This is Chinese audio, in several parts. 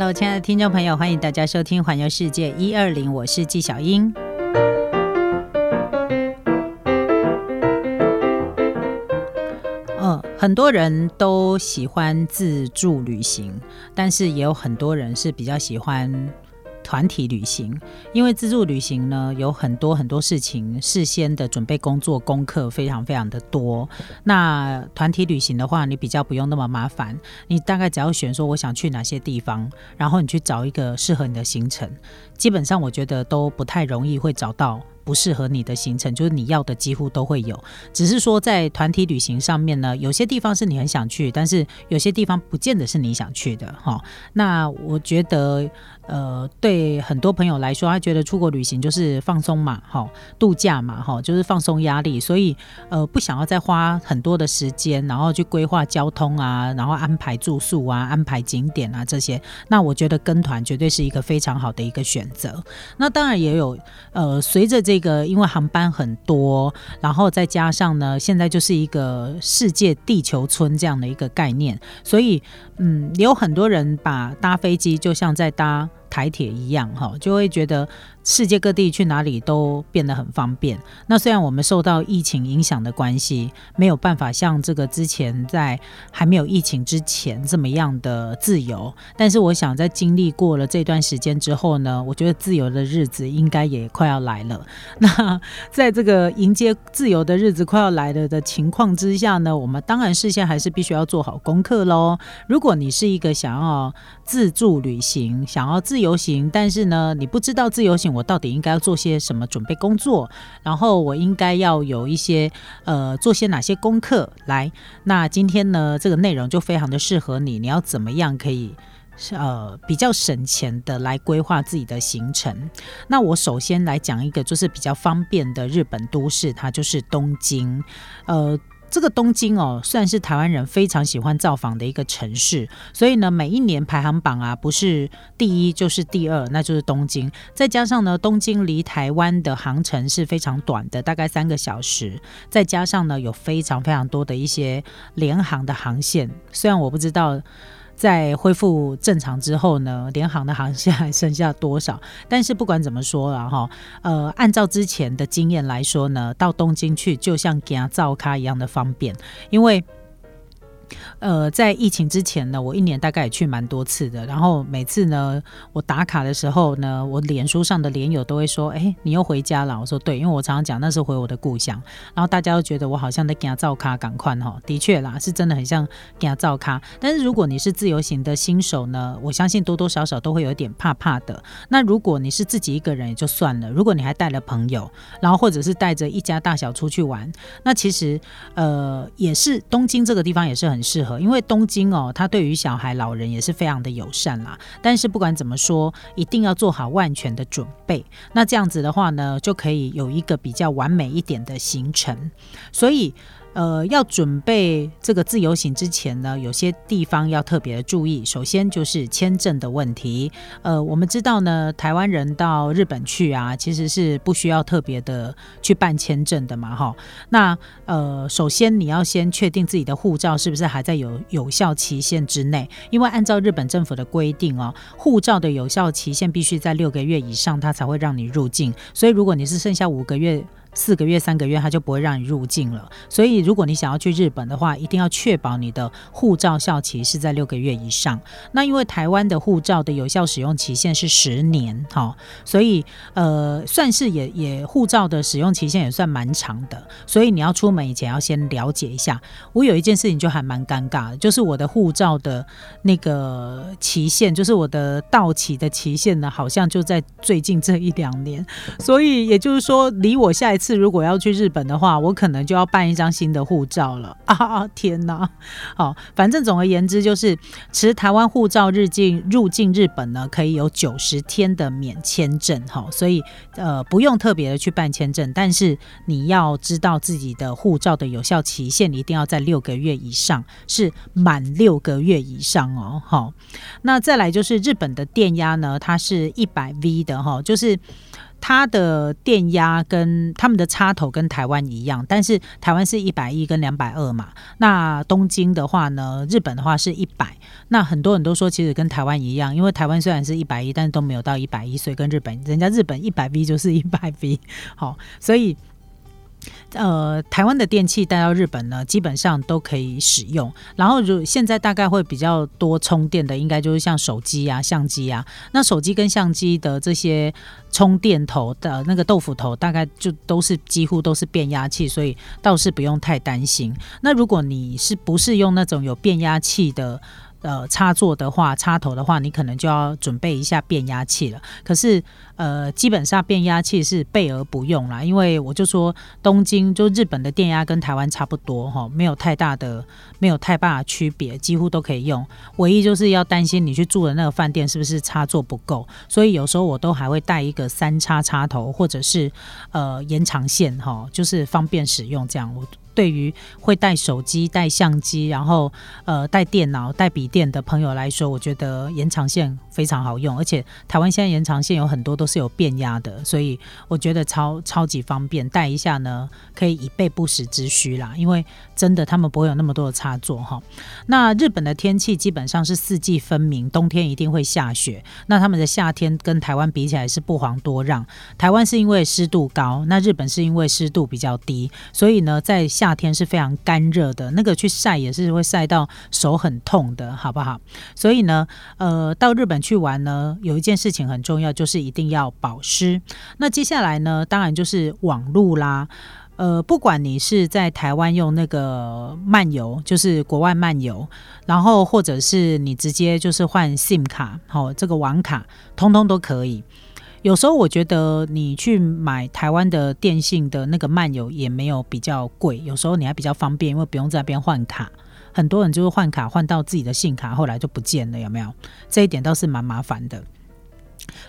Hello，亲爱的听众朋友，欢迎大家收听《环游世界一二零》，我是纪晓英。很多人都喜欢自助旅行，但是也有很多人是比较喜欢。团体旅行，因为自助旅行呢，有很多很多事情事先的准备工作功课非常非常的多。那团体旅行的话，你比较不用那么麻烦，你大概只要选说我想去哪些地方，然后你去找一个适合你的行程，基本上我觉得都不太容易会找到。不适合你的行程，就是你要的几乎都会有，只是说在团体旅行上面呢，有些地方是你很想去，但是有些地方不见得是你想去的哈。那我觉得，呃，对很多朋友来说，他觉得出国旅行就是放松嘛，哈，度假嘛，哈，就是放松压力，所以呃，不想要再花很多的时间，然后去规划交通啊，然后安排住宿啊，安排景点啊这些。那我觉得跟团绝对是一个非常好的一个选择。那当然也有，呃，随着这个因为航班很多，然后再加上呢，现在就是一个世界地球村这样的一个概念，所以嗯，有很多人把搭飞机就像在搭台铁一样，哈，就会觉得。世界各地去哪里都变得很方便。那虽然我们受到疫情影响的关系，没有办法像这个之前在还没有疫情之前这么样的自由，但是我想在经历过了这段时间之后呢，我觉得自由的日子应该也快要来了。那在这个迎接自由的日子快要来了的情况之下呢，我们当然事先还是必须要做好功课喽。如果你是一个想要自助旅行、想要自由行，但是呢你不知道自由行。我到底应该要做些什么准备工作？然后我应该要有一些呃做些哪些功课来？那今天呢，这个内容就非常的适合你。你要怎么样可以呃比较省钱的来规划自己的行程？那我首先来讲一个就是比较方便的日本都市，它就是东京，呃。这个东京哦，算是台湾人非常喜欢造访的一个城市，所以呢，每一年排行榜啊，不是第一就是第二，那就是东京。再加上呢，东京离台湾的航程是非常短的，大概三个小时。再加上呢，有非常非常多的一些联航的航线，虽然我不知道。在恢复正常之后呢，联航的航线还剩下多少？但是不管怎么说了哈，呃，按照之前的经验来说呢，到东京去就像给他造咖一样的方便，因为。呃，在疫情之前呢，我一年大概也去蛮多次的。然后每次呢，我打卡的时候呢，我脸书上的连友都会说：“哎，你又回家了。”我说：“对，因为我常常讲那是回我的故乡。”然后大家都觉得我好像在给他照咖，赶快哈。的确啦，是真的很像给他照咖。但是如果你是自由行的新手呢，我相信多多少少都会有点怕怕的。那如果你是自己一个人也就算了，如果你还带了朋友，然后或者是带着一家大小出去玩，那其实呃也是东京这个地方也是很。适合，因为东京哦，它对于小孩、老人也是非常的友善啦。但是不管怎么说，一定要做好万全的准备。那这样子的话呢，就可以有一个比较完美一点的行程。所以。呃，要准备这个自由行之前呢，有些地方要特别的注意。首先就是签证的问题。呃，我们知道呢，台湾人到日本去啊，其实是不需要特别的去办签证的嘛，哈。那呃，首先你要先确定自己的护照是不是还在有有效期限之内，因为按照日本政府的规定哦，护照的有效期限必须在六个月以上，它才会让你入境。所以如果你是剩下五个月。四个月、三个月，他就不会让你入境了。所以，如果你想要去日本的话，一定要确保你的护照效期是在六个月以上。那因为台湾的护照的有效使用期限是十年，哈，所以呃，算是也也护照的使用期限也算蛮长的。所以你要出门以前要先了解一下。我有一件事情就还蛮尴尬的，就是我的护照的那个期限，就是我的到期的期限呢，好像就在最近这一两年。所以也就是说，离我下一次如果要去日本的话，我可能就要办一张新的护照了 啊！天哪，好，反正总而言之就是，持台湾护照入境入境日本呢，可以有九十天的免签证哈，所以呃不用特别的去办签证，但是你要知道自己的护照的有效期限一定要在六个月以上，是满六个月以上哦，好，那再来就是日本的电压呢，它是一百 V 的哈，就是。它的电压跟他们的插头跟台湾一样，但是台湾是一百一跟两百二嘛。那东京的话呢，日本的话是一百。那很多人都说其实跟台湾一样，因为台湾虽然是一百一，但是都没有到一百一，所以跟日本人家日本一百 V 就是一百 V。好，所以。呃，台湾的电器带到日本呢，基本上都可以使用。然后，如现在大概会比较多充电的，应该就是像手机啊、相机啊。那手机跟相机的这些充电头的那个豆腐头，大概就都是几乎都是变压器，所以倒是不用太担心。那如果你是不是用那种有变压器的？呃，插座的话，插头的话，你可能就要准备一下变压器了。可是，呃，基本上变压器是备而不用啦，因为我就说东京就日本的电压跟台湾差不多哈，没有太大的，没有太大的区别，几乎都可以用。唯一就是要担心你去住的那个饭店是不是插座不够，所以有时候我都还会带一个三插插头或者是呃延长线哈，就是方便使用这样。我。对于会带手机、带相机，然后呃带电脑、带笔电的朋友来说，我觉得延长线非常好用，而且台湾现在延长线有很多都是有变压的，所以我觉得超超级方便，带一下呢可以以备不时之需啦。因为真的他们不会有那么多的插座哈。那日本的天气基本上是四季分明，冬天一定会下雪。那他们的夏天跟台湾比起来是不遑多让。台湾是因为湿度高，那日本是因为湿度比较低，所以呢在夏天是非常干热的，那个去晒也是会晒到手很痛的，好不好？所以呢，呃，到日本去玩呢，有一件事情很重要，就是一定要保湿。那接下来呢，当然就是网路啦。呃，不管你是在台湾用那个漫游，就是国外漫游，然后或者是你直接就是换 SIM 卡，好，这个网卡，通通都可以。有时候我觉得你去买台湾的电信的那个漫游也没有比较贵，有时候你还比较方便，因为不用在那边换卡。很多人就是换卡换到自己的信卡，后来就不见了，有没有？这一点倒是蛮麻烦的。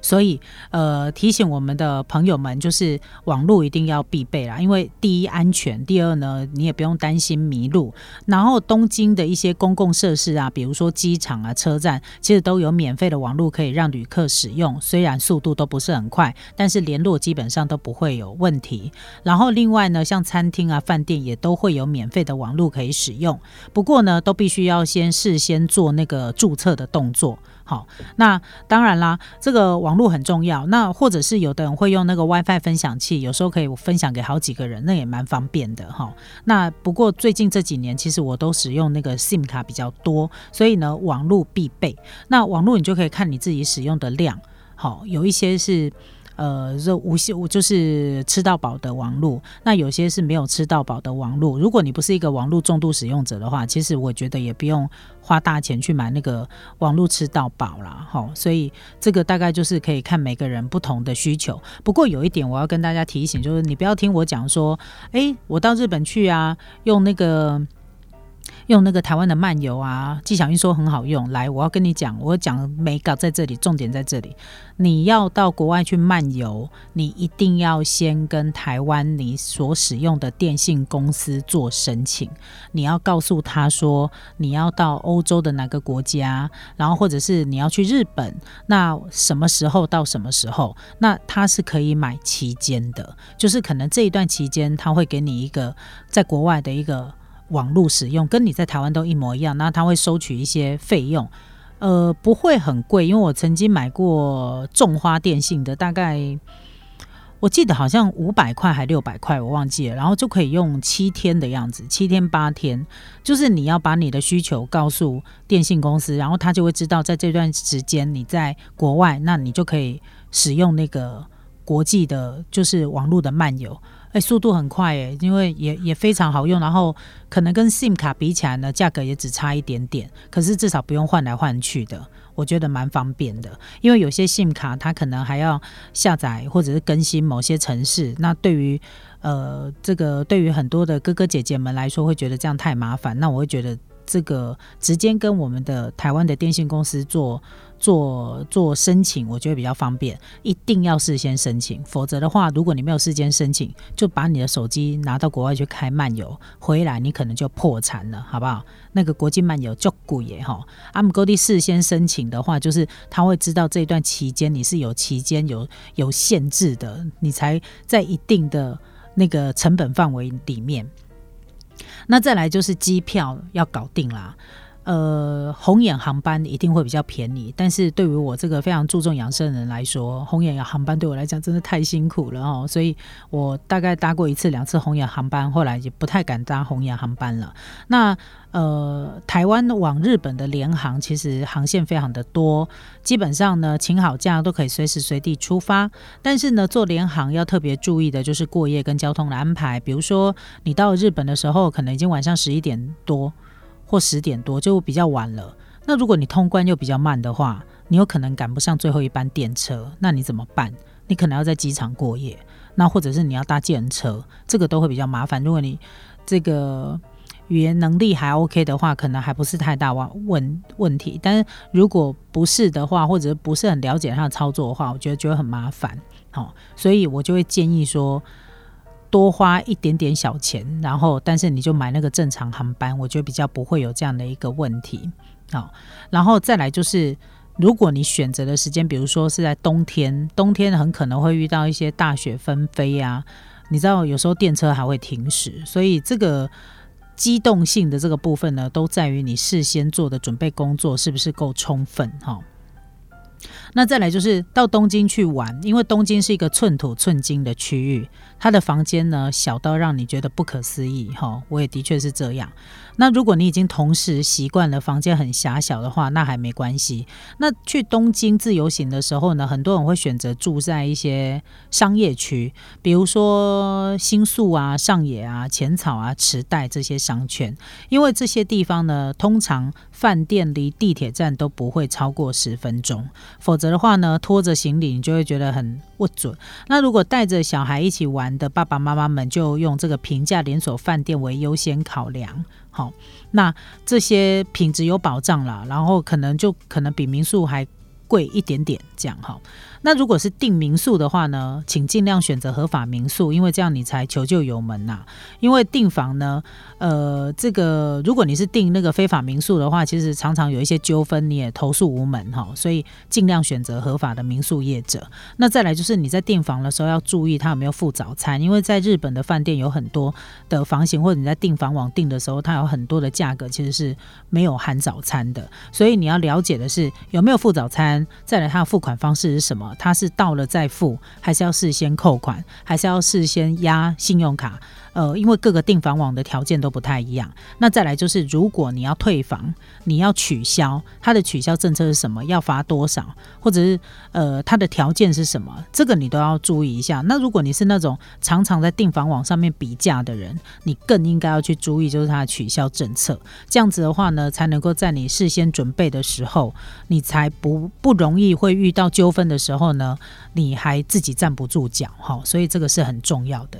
所以，呃，提醒我们的朋友们，就是网络一定要必备啦。因为第一安全，第二呢，你也不用担心迷路。然后东京的一些公共设施啊，比如说机场啊、车站，其实都有免费的网络可以让旅客使用。虽然速度都不是很快，但是联络基本上都不会有问题。然后另外呢，像餐厅啊、饭店也都会有免费的网络可以使用。不过呢，都必须要先事先做那个注册的动作。好，那当然啦，这个网络很重要。那或者是有的人会用那个 WiFi 分享器，有时候可以分享给好几个人，那也蛮方便的哈。那不过最近这几年，其实我都使用那个 SIM 卡比较多，所以呢，网络必备。那网络你就可以看你自己使用的量，好，有一些是。呃，这无线就是吃到饱的网络，那有些是没有吃到饱的网络。如果你不是一个网络重度使用者的话，其实我觉得也不用花大钱去买那个网络吃到饱啦。哈。所以这个大概就是可以看每个人不同的需求。不过有一点我要跟大家提醒，就是你不要听我讲说，哎，我到日本去啊，用那个。用那个台湾的漫游啊，纪晓云说很好用。来，我要跟你讲，我讲美稿在这里，重点在这里。你要到国外去漫游，你一定要先跟台湾你所使用的电信公司做申请。你要告诉他说你要到欧洲的哪个国家，然后或者是你要去日本，那什么时候到什么时候？那他是可以买期间的，就是可能这一段期间他会给你一个在国外的一个。网络使用跟你在台湾都一模一样，那他会收取一些费用，呃，不会很贵，因为我曾经买过种花电信的，大概我记得好像五百块还六百块，我忘记了，然后就可以用七天的样子，七天八天，就是你要把你的需求告诉电信公司，然后他就会知道在这段时间你在国外，那你就可以使用那个国际的，就是网络的漫游。哎，速度很快哎，因为也也非常好用，然后可能跟 SIM 卡比起来呢，价格也只差一点点，可是至少不用换来换去的，我觉得蛮方便的。因为有些 SIM 卡它可能还要下载或者是更新某些城市，那对于呃这个对于很多的哥哥姐姐们来说，会觉得这样太麻烦，那我会觉得。这个直接跟我们的台湾的电信公司做。做做申请，我觉得比较方便，一定要事先申请，否则的话，如果你没有事先申请，就把你的手机拿到国外去开漫游，回来你可能就破产了，好不好？那个国际漫游就贵耶哈。阿姆高地事先申请的话，就是他会知道这段期间你是有期间有有限制的，你才在一定的那个成本范围里面。那再来就是机票要搞定啦。呃，红眼航班一定会比较便宜，但是对于我这个非常注重养生的人来说，红眼航班对我来讲真的太辛苦了哦，所以我大概搭过一次两次红眼航班，后来也不太敢搭红眼航班了。那呃，台湾往日本的联航其实航线非常的多，基本上呢，请好假都可以随时随地出发。但是呢，做联航要特别注意的就是过夜跟交通的安排，比如说你到日本的时候，可能已经晚上十一点多。或十点多就比较晚了。那如果你通关又比较慢的话，你有可能赶不上最后一班电车，那你怎么办？你可能要在机场过夜，那或者是你要搭电车，这个都会比较麻烦。如果你这个语言能力还 OK 的话，可能还不是太大问问题。但是如果不是的话，或者不是很了解它的操作的话，我觉得就会很麻烦。好，所以我就会建议说。多花一点点小钱，然后但是你就买那个正常航班，我觉得比较不会有这样的一个问题。好，然后再来就是，如果你选择的时间，比如说是在冬天，冬天很可能会遇到一些大雪纷飞呀，你知道有时候电车还会停驶，所以这个机动性的这个部分呢，都在于你事先做的准备工作是不是够充分哈。那再来就是到东京去玩，因为东京是一个寸土寸金的区域，它的房间呢小到让你觉得不可思议哈，我也的确是这样。那如果你已经同时习惯了房间很狭小的话，那还没关系。那去东京自由行的时候呢，很多人会选择住在一些商业区，比如说新宿啊、上野啊、浅草啊、池袋这些商圈，因为这些地方呢，通常饭店离地铁站都不会超过十分钟，否则的话呢，拖着行李你就会觉得很不准。那如果带着小孩一起玩的爸爸妈妈们，就用这个平价连锁饭店为优先考量。好，那这些品质有保障了，然后可能就可能比民宿还贵一点点，这样哈。那如果是订民宿的话呢，请尽量选择合法民宿，因为这样你才求救有门呐。因为订房呢，呃，这个如果你是订那个非法民宿的话，其实常常有一些纠纷，你也投诉无门哈。所以尽量选择合法的民宿业者。那再来就是你在订房的时候要注意他有没有附早餐，因为在日本的饭店有很多的房型，或者你在订房网订的时候，它有很多的价格其实是没有含早餐的。所以你要了解的是有没有附早餐，再来他的付款方式是什么。他是到了再付，还是要事先扣款，还是要事先压信用卡？呃，因为各个订房网的条件都不太一样。那再来就是，如果你要退房，你要取消，它的取消政策是什么？要罚多少？或者是呃，它的条件是什么？这个你都要注意一下。那如果你是那种常常在订房网上面比价的人，你更应该要去注意，就是它的取消政策。这样子的话呢，才能够在你事先准备的时候，你才不不容易会遇到纠纷的时候呢，你还自己站不住脚哈。所以这个是很重要的。